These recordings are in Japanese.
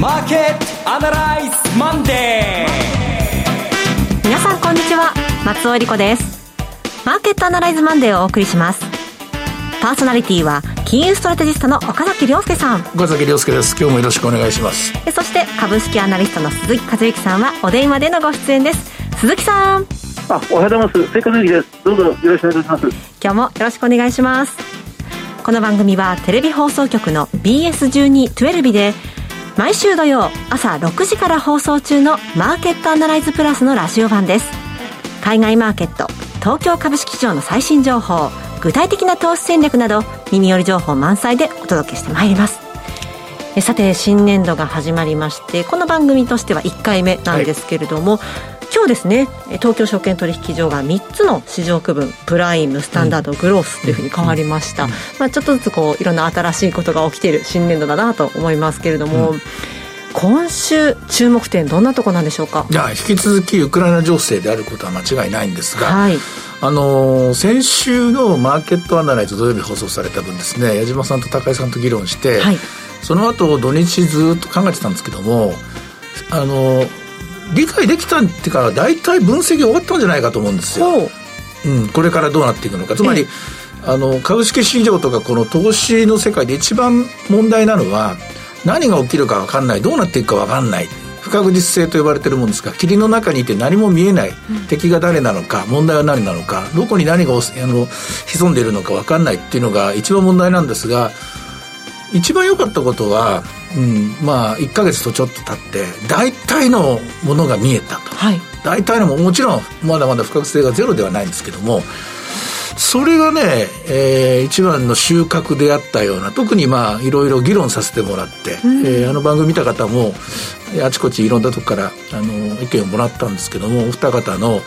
マーケットアナライズマンデー皆さんこんにちは。松尾英里子です。マーケットアナライズマンデーをお送りします。パーソナリティは金融ストラテジストの岡崎良介さん。岡崎良介です。今日もよろしくお願いします。そして株式アナリストの鈴木一之さんはお電話でのご出演です。鈴木さん。あおはようございます。鈴木です。どうぞよろしくお願いします。今日もよろしくお願いします。この番組はテレビ放送局の BS1212 で毎週土曜朝6時から放送中のマーケットアナライズプラスのラジオ版です。海外マーケット東京株式市場の最新情報具体的な投資戦略など耳寄り情報満載でお届けしてまいります。さて新年度が始まりましてこの番組としては1回目なんですけれども、はい。今日ですね東京証券取引所が3つの市場区分プライムスタンダード、グロースというふうに変わりました、まあ、ちょっとずつこういろんな新しいことが起きている新年度だなと思いますけれども、うん。今週注目点どんなところなんでしょうか？いや引き続きウクライナ情勢であることは間違いないんですが、はい、あの先週のマーケットアナライズ土曜日放送された分ですね矢島さんと高井さんと議論して、はい、その後土日ずっと考えてたんですけどもあの理解できたっていうか大体分析終わったんじゃないかと思うんですよ、う。ん、これからどうなっていくのか。つまり、あの株式市場とかこの投資の世界で一番問題なのは何が起きるか分かんないどうなっていくか分かんない。不確実性と呼ばれてるもんですが霧の中にいて何も見えない、うん、敵が誰なのか。問題は何なのか。どこに何があの潜んでいるのか分かんないっていうのが一番問題なんですが一番良かったことは、うん、まあ1か月とちょっと経って大体のものが見えたと、はい、大体のももちろんまだまだ不確実性がゼロではないんですけどもそれがね、えー、一番の収穫であったような特にまあいろいろ議論させてもらって、うん、えー、あの番組見た方もあちこちいろんなとこからあの意見をもらったんですけどもお二方の、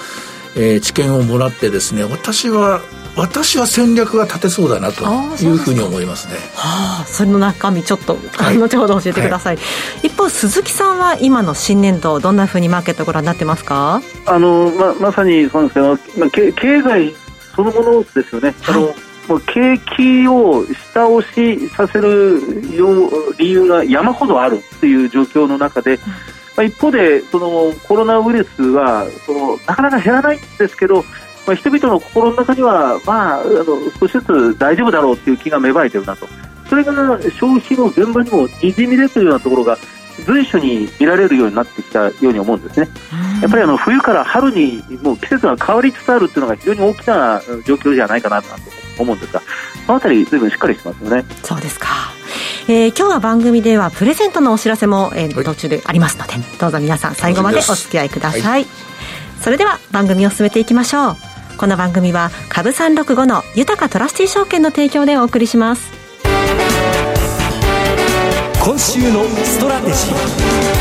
えー、知見をもらってですね私は私は戦略が立てそうだなというふうに思いますね。はあ、それの中身ちょっと、はい、後ほど教えてください、はい、一方鈴木さんは今の新年度どんなふうにマーケットご覧になってますか？あのままさにそうですけど、まあ、経経済そのものですよね、はい、あのもう景気を下押しさせる理由が山ほどあるという状況の中で、まあ、一方でそのコロナウイルスはそのなかなか減らないんですけどまあ、人々の心の中には、まあ、あの少しずつ大丈夫だろうという気が芽生えているなとそれが消費の現場にもにじみ出ているようなところが随所に見られるようになってきたように思うんですね。やっぱりあの冬から春にもう季節が変わりつつあるというのが非常に大きな状況じゃないかなと思うんですが、そのあたり随分しっかりしてますよね。そうですか。えー、今日は番組ではプレゼントのお知らせも、えー、途中でありますので、どうぞ皆さん最後までお付き合いください。はい、それでは番組を進めていきましょう。この番組は株365の豊かトラスティ証券の提供でお送りします。今週のストラテジー。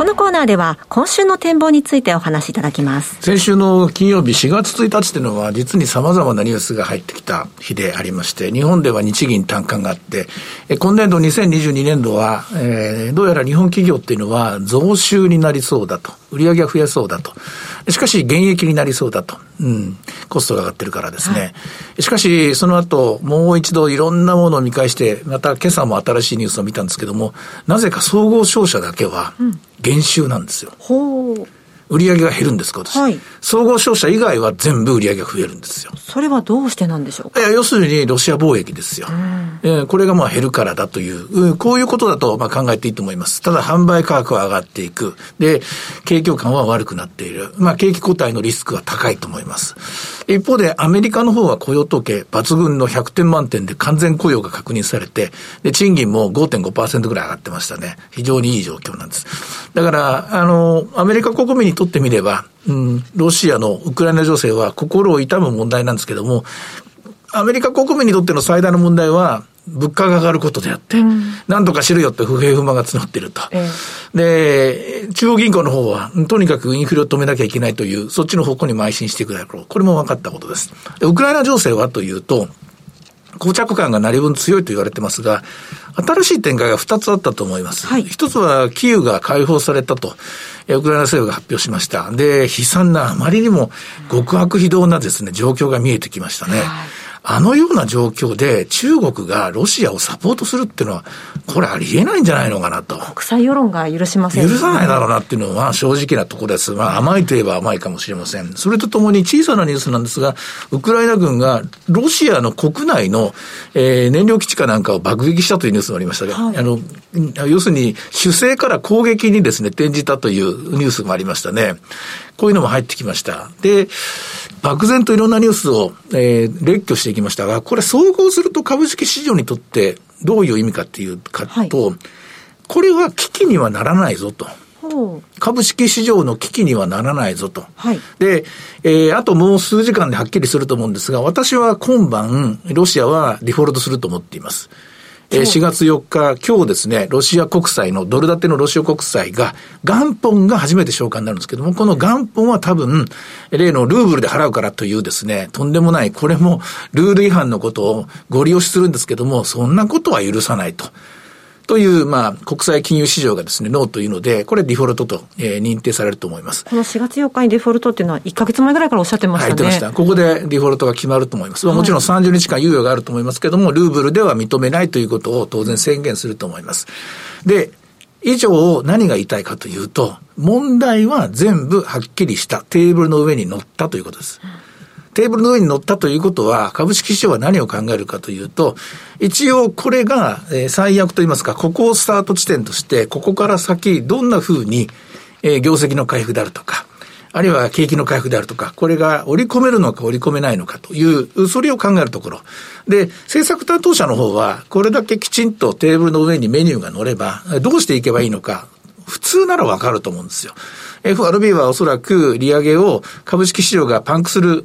このコーナーでは今週の展望についてお話しいただきます。先週の金曜日4月1日というのは実に様々なニュースが入ってきた日でありまして、日本では日銀単価があって、今年度2022年度は、えー、どうやら日本企業っていうのは増収になりそうだと。売上が増えそうだと。しかし、減益になりそうだと。うん。コストが上がってるからですね。はい、しかし、その後、もう一度いろんなものを見返して、また今朝も新しいニュースを見たんですけども、なぜか総合商社だけは、減収なんですよ。ほう。売上が減るんですか、私。はい。総合商社以外は全部売上が増えるんですよ。それはどうしてなんでしょうか？いや、要するにロシア貿易ですよ。えー、これがまあ減るからだという、こういうことだとまあ考えていいと思います。ただ販売価格は上がっていく。で、景況感は悪くなっている。まあ景気後退のリスクは高いと思います。一方でアメリカの方は雇用統計抜群の100点満点で完全雇用が確認されて、で、賃金も5.5%ぐらい上がってましたね。非常にいい状況なんです。だから、あの、アメリカ国民にとってみれば、うん、ロシアのウクライナ情勢は心を痛む問題なんですけども、アメリカ国民にとっての最大の問題は、物価が上がることであって、うん、何とかしろよって不平不満が募っていると、えー、で、中央銀行の方は、とにかくインフレを止めなきゃいけないという、そっちの方向に邁進していくだろう。これも分かったことです。でウクライナ情勢はというと、膠着感が何分強いと言われてますが、新しい展開が2つあったと思います。はい、1つは、キーウが解放されたと。ウクライナ政府が発表しました。で、悲惨な、あまりにも極悪非道なですね、状況が見えてきましたね。はいあのような状況で中国がロシアをサポートするっていうのは、これありえないんじゃないのかなと。国際世論が許しません、ね、許さないだろうなっていうのは正直なところです。まあ甘いといえば甘いかもしれません。それとともに小さなニュースなんですが、ウクライナ軍がロシアの国内の、えー、燃料基地かなんかを爆撃したというニュースがありましたが、はい、あの、要するに主勢から攻撃にですね、転じたというニュースもありましたね。こういうのも入ってきました。で、漠然といろんなニュースを、えー、列挙していきましたが、これ総合すると株式市場にとってどういう意味かっていうかと、はい、これは危機にはならないぞと。株式市場の危機にはならないぞと。はい、で、えー、あともう数時間ではっきりすると思うんですが、私は今晩、ロシアはデフォルトすると思っています。えー、4月4日、今日ですね、ロシア国債の、ドル建てのロシア国債が、元本が初めて償還になるんですけども、この元本は多分、例のルーブルで払うからというですね、とんでもない、これもルール違反のことをご利用しするんですけども、そんなことは許さないと。という、まあ、国際金融市場がですね、ノーというので、これデフォルトと、えー、認定されると思います。この4月4日にデフォルトっていうのは、1か月前ぐらいからおっしゃってましたね。はい、言ってました。ここでデフォルトが決まると思います。はい、もちろん30日間猶予があると思いますけども、ルーブルでは認めないということを当然宣言すると思います。で、以上何が言いたいかというと、問題は全部はっきりしたテーブルの上に乗ったということです。うんテーブルの上に乗ったということは、株式市場は何を考えるかというと、一応これが、えー、最悪といいますか、ここをスタート地点として、ここから先、どんな風に、えー、業績の回復であるとか、あるいは景気の回復であるとか、これが織り込めるのか織り込めないのかという、それを考えるところ。で、政策担当者の方は、これだけきちんとテーブルの上にメニューが乗れば、どうしていけばいいのか、普通ならわかると思うんですよ。FRB はおそらく利上げを株式市場がパンクする、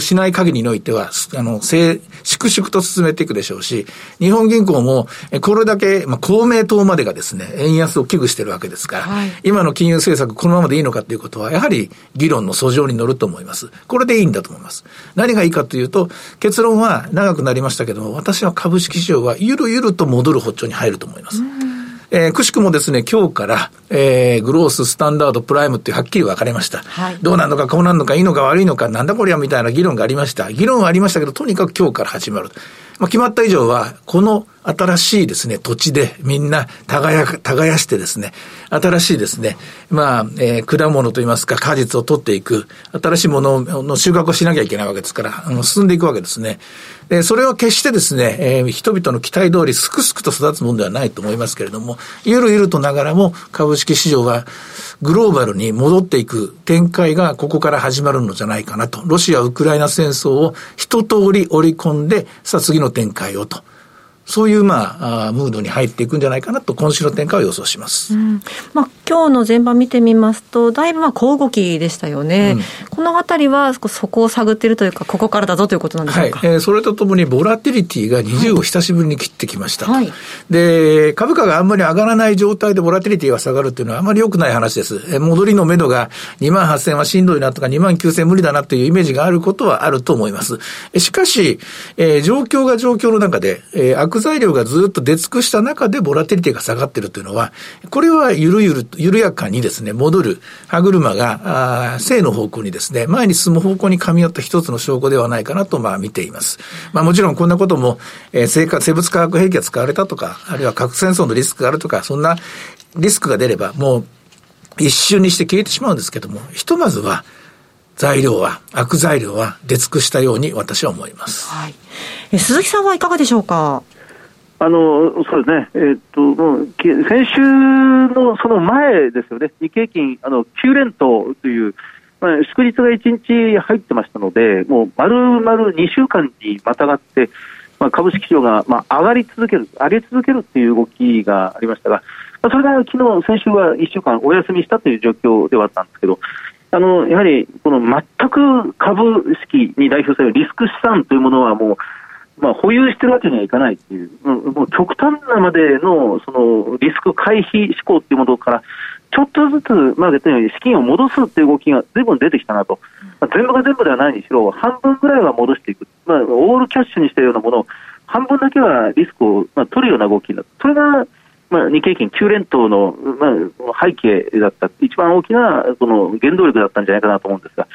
しない限りにおいては、あの、粛々と進めていくでしょうし、日本銀行も、これだけ、まあ、公明党までがですね、円安を危惧してるわけですから、はい、今の金融政策このままでいいのかということは、やはり議論の訴状に乗ると思います。これでいいんだと思います。何がいいかというと、結論は長くなりましたけども、私は株式市場はゆるゆると戻る歩調に入ると思います。えー、くしくもですね、今日から、えー、グロース、スタンダード、プライムってはっきり分かれました。はい、どうなのか、こうなるのか、いいのか悪いのか、なんだこりゃみたいな議論がありました。議論はありましたけど、とにかく今日から始まる。まあ、決まった以上は、この新しいですね、土地でみんな耕、耕してですね、新しいですね、まあ、えー、果物といいますか、果実を取っていく、新しいものの収穫をしなきゃいけないわけですから、あの進んでいくわけですね。で、それは決してですね、えー、人々の期待通りすくすくと育つものではないと思いますけれども、ゆるゆるとながらも株式市場はグローバルに戻っていく展開がここから始まるのじゃないかなと。ロシア・ウクライナ戦争を一通り織り込んで、さあ次の展開をと。そういう、まあ、ムードに入っていくんじゃないかなと、今週の展開を予想します。うん、まあ、今日の前場見てみますと、だいぶまあ小動きでしたよね。うん、このあたりは、そこを探っているというか、ここからだぞということなんでしょうか？はい、えー、それとともに、ボラティリティが20を久しぶりに切ってきました。はい、で、株価があんまり上がらない状態でボラティリティが下がるっていうのはあまり良くない話です。えー、戻りの目処が2万8000はしんどいなとか、2万9000無理だなというイメージがあることはあると思います。しかし、えー、状況が状況の中で、えー、悪材料がずっと出尽くした中でボラテリティが下がってるというのは、これはゆるゆる、緩やかにですね、戻る歯車が、あ正の方向にですね、前に進む方向に噛み合った一つの証拠ではないかなと、まあ見ています。まあもちろんこんなことも、えー、生生物化学兵器が使われたとか、あるいは核戦争のリスクがあるとか、そんなリスクが出れば、もう一瞬にして消えてしまうんですけども、ひとまずは、材料は、悪材料は出尽くしたように私は思います。はい。鈴木さんはいかがでしょうか？あのそうですね、えー、っと先週のその前ですよね、日経金あの9連投という、まあ、祝日が1日入ってましたので、もう丸々2週間にまたがって、まあ、株式市場が、まあ、上がり続ける、上げ続けるという動きがありましたが、まあ、それが昨日先週は1週間お休みしたという状況ではあったんですけど、あのやはりこの全く株式に代表されるリスク資産というものはもう、まあ、保有してるわけにはいかないっていう、もう極端なまでのそのリスク回避志向っていうものから、ちょっとずつ、まあ、言ように資金を戻すっていう動きが随分出てきたなと、まあ、全部が全部ではないにしろ、半分ぐらいは戻していく、まあ、オールキャッシュにしたようなものを、半分だけはリスクを、まあ、取るような動きになる、それが、まあ、日経金9連投の、まあ、背景だった、一番大きなその原動力だったんじゃないかなと思うんですが、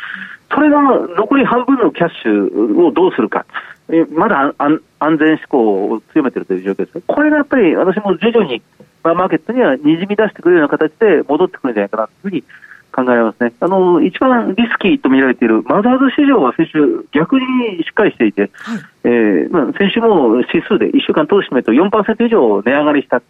それが残り半分のキャッシュをどうするか。まだ安全志向を強めているという状況です。これがやっぱり私も徐々にマーケットにはにじみ出してくるような形で戻ってくるんじゃないかなというふうに考えますね。あの、一番リスキーと見られているマザーズ市場は先週逆にしっかりしていて、はい、えー、まあ、先週も指数で1週間通してみると4%以上値上がりした。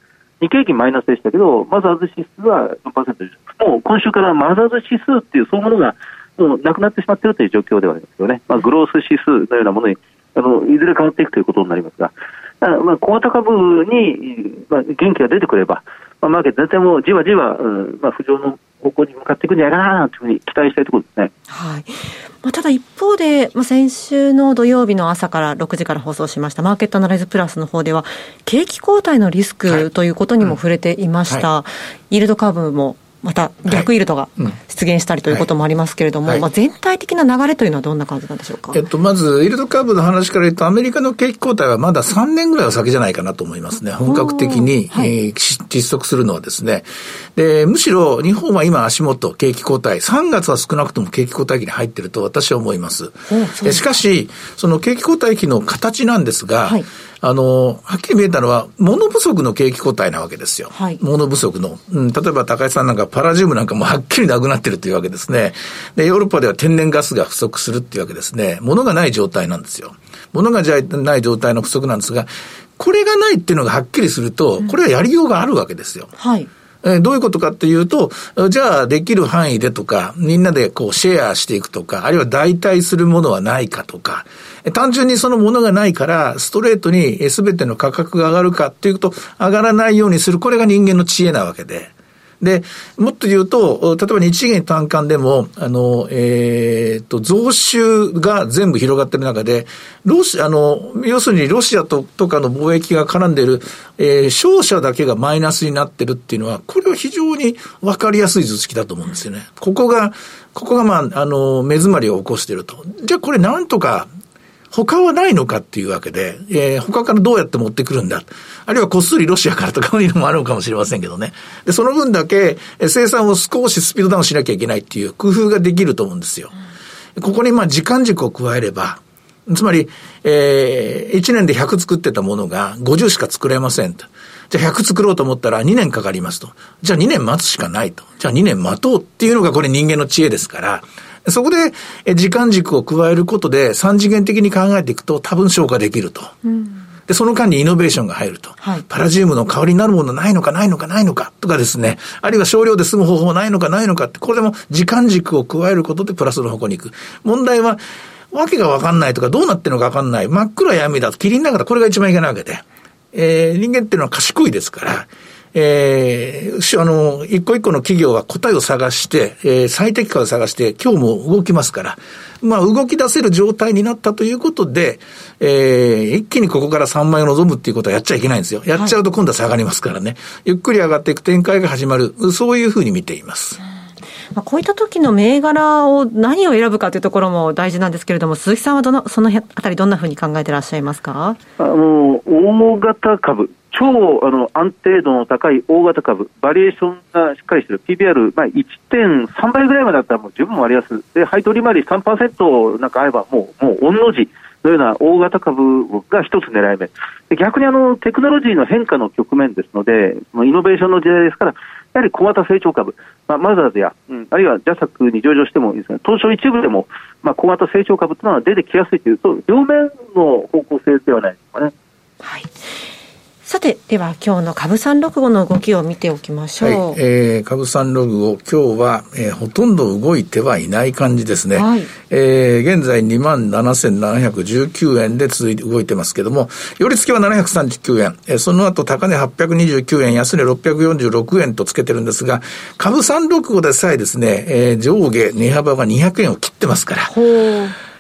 日経平均マイナスでしたけど、マザーズ指数は4%以上。もう今週からマザーズ指数っていうそういうものがもうなくなってしまっているという状況ではありますよね。まあ、グロース指数のようなものにあのいずれ変わっていくということになりますが、まあ、小型株に、まあ、元気が出てくれば、まあ、マーケット全体もじわじわ、うんまあ、浮上の方向に向かっていくんじゃないかなというふうに期待したいところですね。はいまあ、ただ一方で、まあ、先週の土曜日の朝から6時から放送しましたマーケットアナライズプラスの方では景気後退のリスクということにも触れていました。はいうんイールドカーブもまた逆イールドが出現したりということもありますけれども、はいまあ、全体的な流れというのはどんな感じなんでしょうか、えっと、まず、イールドカーブの話から言うと、アメリカの景気後退はまだ3年ぐらいは先じゃないかなと思いますね。本格的に、はい、えー、実測するのはですね。で、むしろ日本は今足元、景気後退、3月は少なくとも景気後退期に入っていると私は思います。しかし、その景気後退期の形なんですが、はいあの、はっきり見えたのは、物不足の景気後退なわけですよ。はい、物不足の。うん、例えば高井さんなんかパラジウムなんかもはっきりなくなってるというわけですね。で、ヨーロッパでは天然ガスが不足するっていうわけですね。物がない状態なんですよ。物がない状態の不足なんですが、これがないっていうのがはっきりすると、これはやりようがあるわけですよ。はい。えどういうことかっていうと、じゃあできる範囲でとか、みんなでこうシェアしていくとか、あるいは代替するものはないかとか、単純にそのものがないから、ストレートに全ての価格が上がるかっていうと、上がらないようにする、これが人間の知恵なわけで。で、もっと言うと、例えば日銀単価でも、あの、えっ、ー、と、増収が全部広がってる中で、ロシア、あの、要するにロシアととかの貿易が絡んでる、えー、商社だけがマイナスになってるっていうのは、これは非常にわかりやすい図式だと思うんですよね。ここが、ここがまあ、あの、目詰まりを起こしてると。じゃあこれなんとか他はないのかっていうわけで、えー、他からどうやって持ってくるんだ。あるいはこっそりロシアからとかいうのもあるのかもしれませんけどね。で、その分だけ生産を少しスピードダウンしなきゃいけないっていう工夫ができると思うんですよ。ここにまあ時間軸を加えれば、つまり、えー、1年で100作ってたものが50しか作れませんと。じゃあ100作ろうと思ったら2年かかりますと。じゃあ2年待つしかないと。じゃあ2年待とうっていうのがこれ人間の知恵ですから、そこで時間軸を加えることで三次元的に考えていくと多分消化できると。うんで、その間にイノベーションが入ると。はい、パラジウムの代わりになるものないのかないのかないのかとかですね。あるいは少量で済む方法ないのかないのかって、これでも時間軸を加えることでプラスの方向に行く。問題は、わけがわかんないとか、どうなってるのかわかんない。真っ暗闇だと、霧の中だこれが一番いけないわけで。えー、人間っていうのは賢いですから、えー、あの、一個一個の企業は答えを探して、えー、最適化を探して、今日も動きますから、まあ、動き出せる状態になったということで、えー、一気にここから3万円を望むっていうことはやっちゃいけないんですよ。やっちゃうと今度は下がりますからね。はい、ゆっくり上がっていく展開が始まる。そういうふうに見ています。まあ、こういった時の銘柄を何を選ぶかというところも大事なんですけれども、鈴木さんはどのそのあたり、どんなふうに考えてらっしゃいますか？あの大型株、超あの安定度の高い大型株、バリエーションがしっかりしてる。PBR、まあ、1.3倍ぐらいまでだったらもう十分割安、で配当利回り3%なんかあれば、もう、もう御の字のような大型株が一つ狙い目、逆にあのテクノロジーの変化の局面ですので、イノベーションの時代ですから、やはり小型成長株、まあ、マザーズや、うん、あるいはジャサックに上場してもいいですね、東証一部でも、まあ、小型成長株というのは出てきやすいという、そう両面の方向性ではないですかね。はいさて、では今日の株三六五の動きを見ておきましょう。はい、えー、株三六五、今日は、えー、ほとんど動いてはいない感じですね。はい、えー、現在2万7719円で続いて動いてますけども、寄り付きは739円、えー、その後高値829円、安値646円とつけてるんですが、株三六五でさえですね、えー、上下値幅が200円を切ってますから。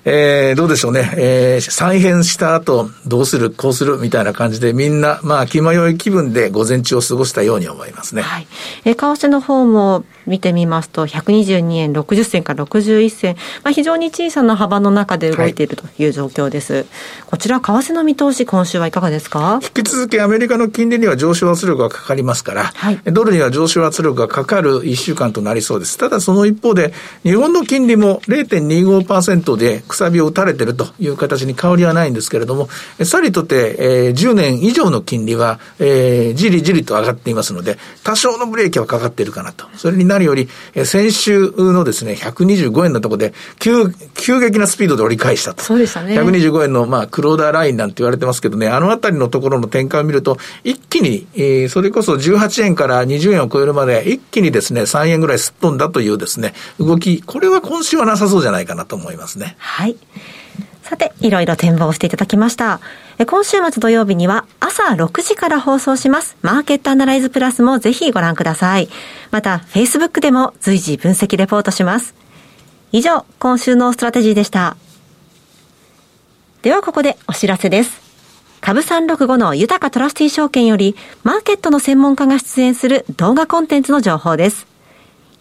えー、どうでしょうね、えー、再編した後、どうする、こうするみたいな感じで、みんな、まあ、気迷い気分で午前中を過ごしたように思いますね。はい。えー、為替の方も見てみますと、122円60銭から61銭、まあ、非常に小さな幅の中で動いているという状況です。はい、こちら、為替の見通し、今週はいかがですか？引き続きアメリカの金利には上昇圧力がかかりますから、はい、ドルには上昇圧力がかかる1週間となりそうです。ただその一方で、日本の金利も0.25%でくさびを打たれてるという形に変わりはないんですけれども、さりとて、えー、10年以上の金利は、えー、じりじりと上がっていますので、多少のブレーキはかかっているかなと。それになるより、えー、先週のですね、125円のところで、急、急激なスピードで折り返したと。そうでしたね。125円の、まあ、クローダーラインなんて言われてますけどね、あのあたりのところの展開を見ると、一気に、えー、それこそ18円から20円を超えるまで、一気にですね、3円ぐらいすっ飛んだというですね、動き、これは今週はなさそうじゃないかなと思いますね。はい。いさて、いろいろ展望していただきました。今週末土曜日には朝6時から放送します。マーケットアナライズプラスもぜひご覧ください。また、Facebook でも随時分析レポートします。以上、今週のストラテジーでした。ではここでお知らせです。株365の豊トラスティ証券より、マーケットの専門家が出演する動画コンテンツの情報です。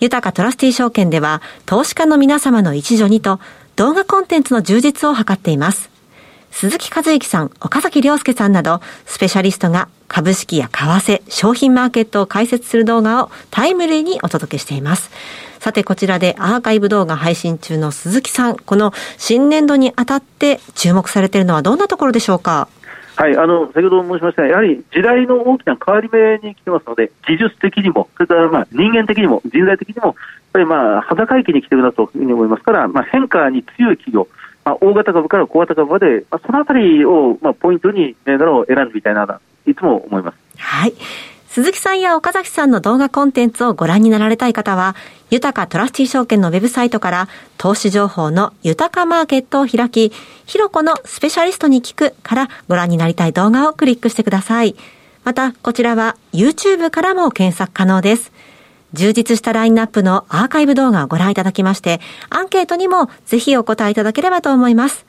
豊かトラスティ証券では、投資家の皆様の一助にと、動画コンテンツの充実を図っています。鈴木和之さん、岡崎亮介さんなど、スペシャリストが株式や為替、商品マーケットを解説する動画をタイムリーにお届けしています。さて、こちらでアーカイブ動画配信中の鈴木さん、この新年度にあたって注目されているのはどんなところでしょうか？はい、あの先ほど申しましたやはり時代の大きな変わり目に来てますので、技術的にも、それからまあ人間的にも、人材的にも、やっぱりまあ裸域に来てるなというふうに思いますから、まあ、変化に強い企業、まあ、大型株から小型株まで、まあ、そのあたりをまあポイントに銘柄を選んでみたいな、いつも思います。はい。鈴木さんや岡崎さんの動画コンテンツをご覧になられたい方は、豊かトラスティ証券のウェブサイトから投資情報の豊かマーケットを開き、ひろこのスペシャリストに聞くからご覧になりたい動画をクリックしてください。また、こちらは YouTube からも検索可能です。充実したラインナップのアーカイブ動画をご覧いただきまして、アンケートにもぜひお答えいただければと思います。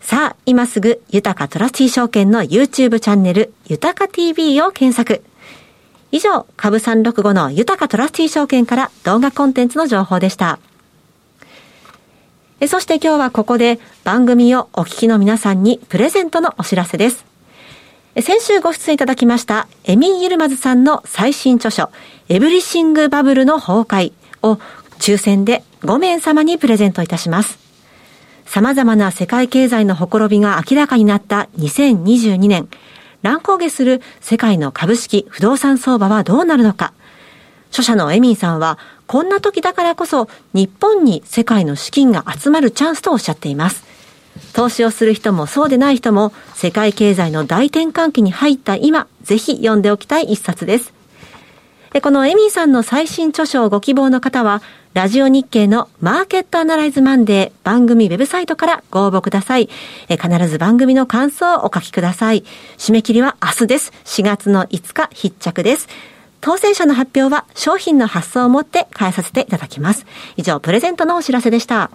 さあ、今すぐ、豊かトラスティ証券の YouTube チャンネル、豊か TV を検索。以上、株365の豊かトラスティー証券から動画コンテンツの情報でした。そして今日はここで番組をお聞きの皆さんにプレゼントのお知らせです。先週ご出演いただきましたエミン・ユルマズさんの最新著書、エブリシング・バブルの崩壊を抽選で5名様にプレゼントいたします。様々な世界経済のほころびが明らかになった2022年、乱高下する世界の株式、不動産相場はどうなるのか。著者のエミンさんは、こんな時だからこそ日本に世界の資金が集まるチャンスとおっしゃっています。投資をする人もそうでない人も世界経済の大転換期に入った今、ぜひ読んでおきたい一冊です。このエミンさんの最新著書をご希望の方は、ラジオ日経のマーケットアナライズマンデー番組ウェブサイトからご応募ください。え必ず番組の感想をお書きください。締め切りは明日です。4月の5日必着です。当選者の発表は商品の発送をもって返させていただきます。以上、プレゼントのお知らせでした。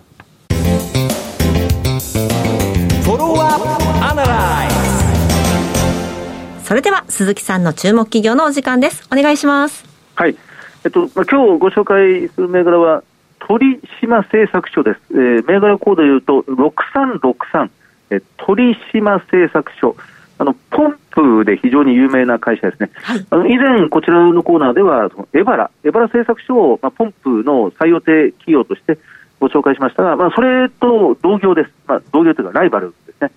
それでは鈴木さんの注目企業のお時間です。お願いします。はい。えっと、まあ、今日ご紹介する銘柄は、鳥島製作所です。えー、銘柄コードで言うと、6363、えー、鳥島製作所。あの、ポンプで非常に有名な会社ですね。はい、あの以前、こちらのコーナーでは、エバラ、エバラ製作所を、まあ、ポンプの最予定企業としてご紹介しましたが、まあ、それと同業です。まあ、同業というか、ライバルですね。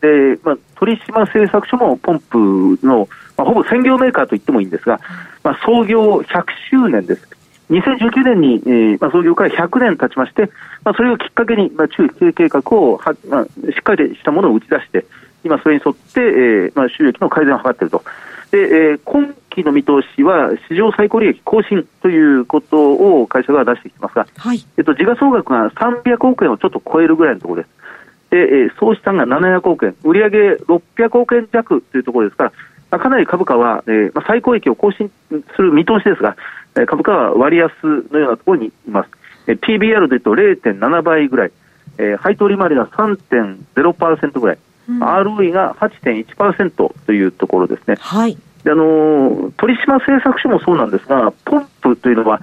で、まあ、鳥島製作所もポンプの、まあ、ほぼ専業メーカーと言ってもいいんですが、まあ、創業100周年です。2019年に、えーまあ、創業から100年経ちまして、まあ、それをきっかけに、まあ、中期計画をは、まあ、しっかりしたものを打ち出して、今それに沿って、えーまあ、収益の改善を図っていると。で、えー、今期の見通しは史上最高利益更新ということを会社が出してきてますが、はい、えっと、時価総額が300億円をちょっと超えるぐらいのところです。で、えー、総資産が700億円、売上600億円弱というところですから、まあ、かなり株価は、えーまあ、最高益を更新する見通しですが、えー、株価は割安のようなところにいます。えー、PBR でいうと0.7倍ぐらい、えー、配当利回りが3.0%ぐらい、うん、ROE が8.1%というところですね。はい。であのー、鳥島製作所もそうなんですが、ポンプというのは、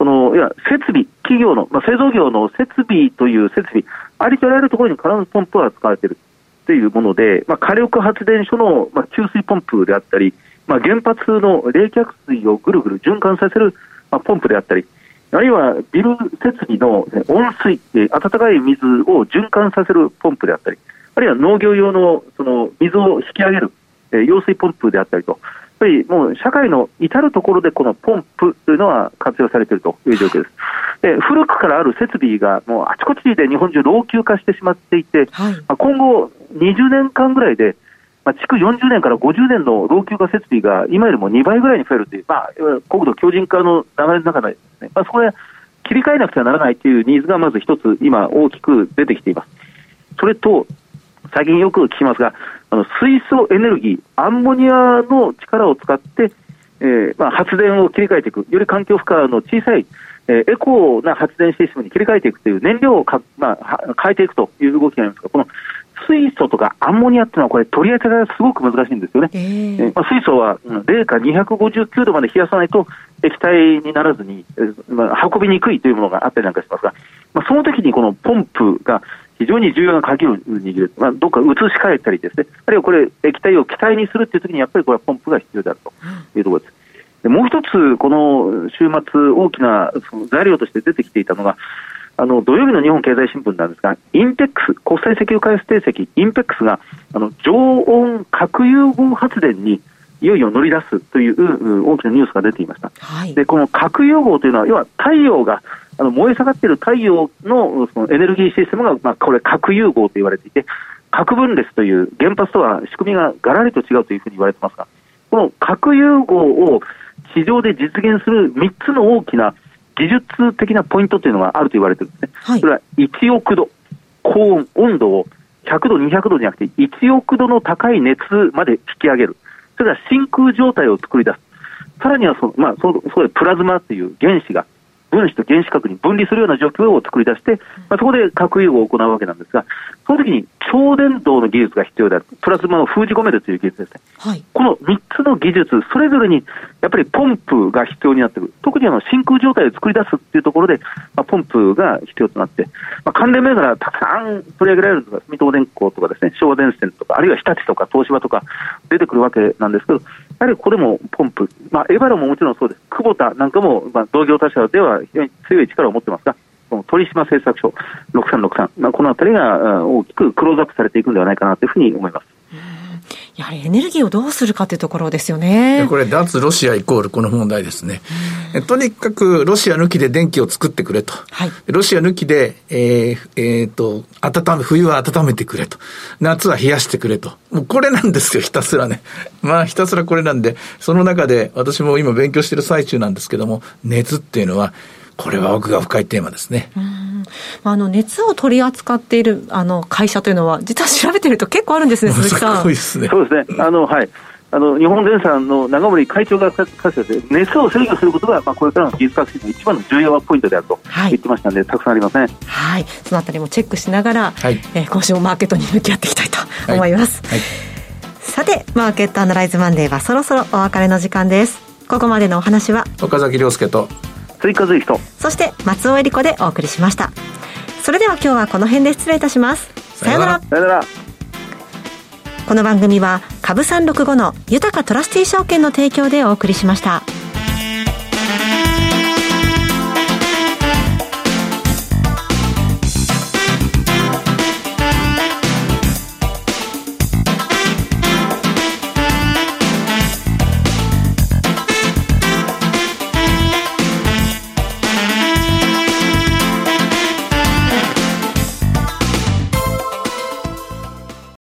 このいや設備、企業の、まあ、製造業の設備という設備、ありとあらゆるところに必ずポンプが使われている。というもので、まあ、火力発電所の、まあ、給水ポンプであったり、まあ、原発の冷却水をぐるぐる循環させる、まあ、ポンプであったり、あるいはビル設備の温水、温かい水を循環させるポンプであったり、あるいは農業用のその水を引き上げるえ、揚水ポンプであったりと、ぱりもう社会の至るところでこのポンプというのは活用されているという状況です。で古くからある設備がもうあちこちで日本中老朽化してしまっていて、はい、今後20年間ぐらいでまあ、築40年から50年の老朽化設備が今よりも2倍ぐらいに増えるという、まあ、国土強靭化の流れの中で、ね、まあ、そこで切り替えなくてはならないというニーズがまず一つ、今、大きく出てきています。それと、最近よく聞きますが、あの水素エネルギー、アンモニアの力を使って、えーまあ、発電を切り替えていく、より環境負荷の小さい、えー、エコな発電システムに切り替えていくという燃料をか、まあ、変えていくという動きがありますが、この水素とかアンモニアっていうのは、これ、取り当てがすごく難しいんですよね。えー、まあ、水素は零下259度まで冷やさないと液体にならずに、まあ、運びにくいというものがあったりなんかしますが、まあ、その時にこのポンプが非常に重要な鍵を握る、まあ、どっか移し替えたりですね、あるいはこれ、液体を気体にするっていう時に、やっぱりこれはポンプが必要であるというところです。でもう一つ、この週末、大きなその材料として出てきていたのが、あの土曜日の日本経済新聞なんですが、インテックス、国際石油開発定石、インペックスがあの常温核融合発電にいよいよ乗り出すという大きなニュースが出ていました。はい、でこの核融合というのは、要は太陽があの燃え盛っている太陽のそのエネルギーシステムが、まあ、これ、核融合と言われていて、核分裂という原発とは仕組みががらりと違うというふうに言われてますが、この核融合を市場で実現する3つの大きな技術的なポイントというのがあると言われてるんですね。はい、それは1億度、高温、温度を100度、200度じゃなくて、1億度の高い熱まで引き上げる。それは真空状態を作り出す。さらにはそ、まあ、そそでプラズマという原子が分子と原子核に分離するような状況を作り出して、まあ、そこで核融合を行うわけなんですが、その時に超伝導の技術が必要である、プラズマを封じ込めるという技術ですね。はい、この3つの技術、それぞれにやっぱりポンプが必要になってくる。特にあの真空状態を作り出すっていうところで、まあ、ポンプが必要となって、まあ、関連銘柄たくさん取り上げられるのが、住友電工とかですね、昭和電線とか、あるいは日立とか東芝とか出てくるわけなんですけど、やはりこれもポンプ、まあ、エバラももちろんそうです。久保田なんかも、まあ、同業他社では非常に強い力を持ってますが、この鳥島製作所6363、まあ、このあたりが大きくクローズアップされていくんではないかなというふうに思います。やはりエネルギーをどうするかというところですよね。これ、脱ロシアイコールこの問題ですね。とにかくロシア抜きで電気を作ってくれと。はい、ロシア抜きで、えー、えー、と、温め、冬は温めてくれと。夏は冷やしてくれと。もうこれなんですよ、ひたすらね。まあ、ひたすらこれなんで、その中で私も今勉強している最中なんですけども、熱っていうのは、これは奥が深いテーマですね。あの熱を取り扱っているあの会社というのは、実は調べてると結構あるんですね、鈴木さん。すごいですね。そうですね。あのはい。あの日本電産の長森会長がかつて熱を制御することが、まあ、これからの技術革新の一番の重要ポイントであると言ってましたので、はい、たくさんありますね。はい、そのあたりもチェックしながら、はい、えー、今週もマーケットに向き合っていきたいと思います。はい、はい、さて、マーケットアナライズマンデーはそろそろお別れの時間です。ここまでのお話は岡崎亮介と追加随人。そして松尾恵理子でお送りしました。それでは今日はこの辺で失礼いたします。さよなら。さよなら。この番組は株三六五の豊かトラスティ証券の提供でお送りしました。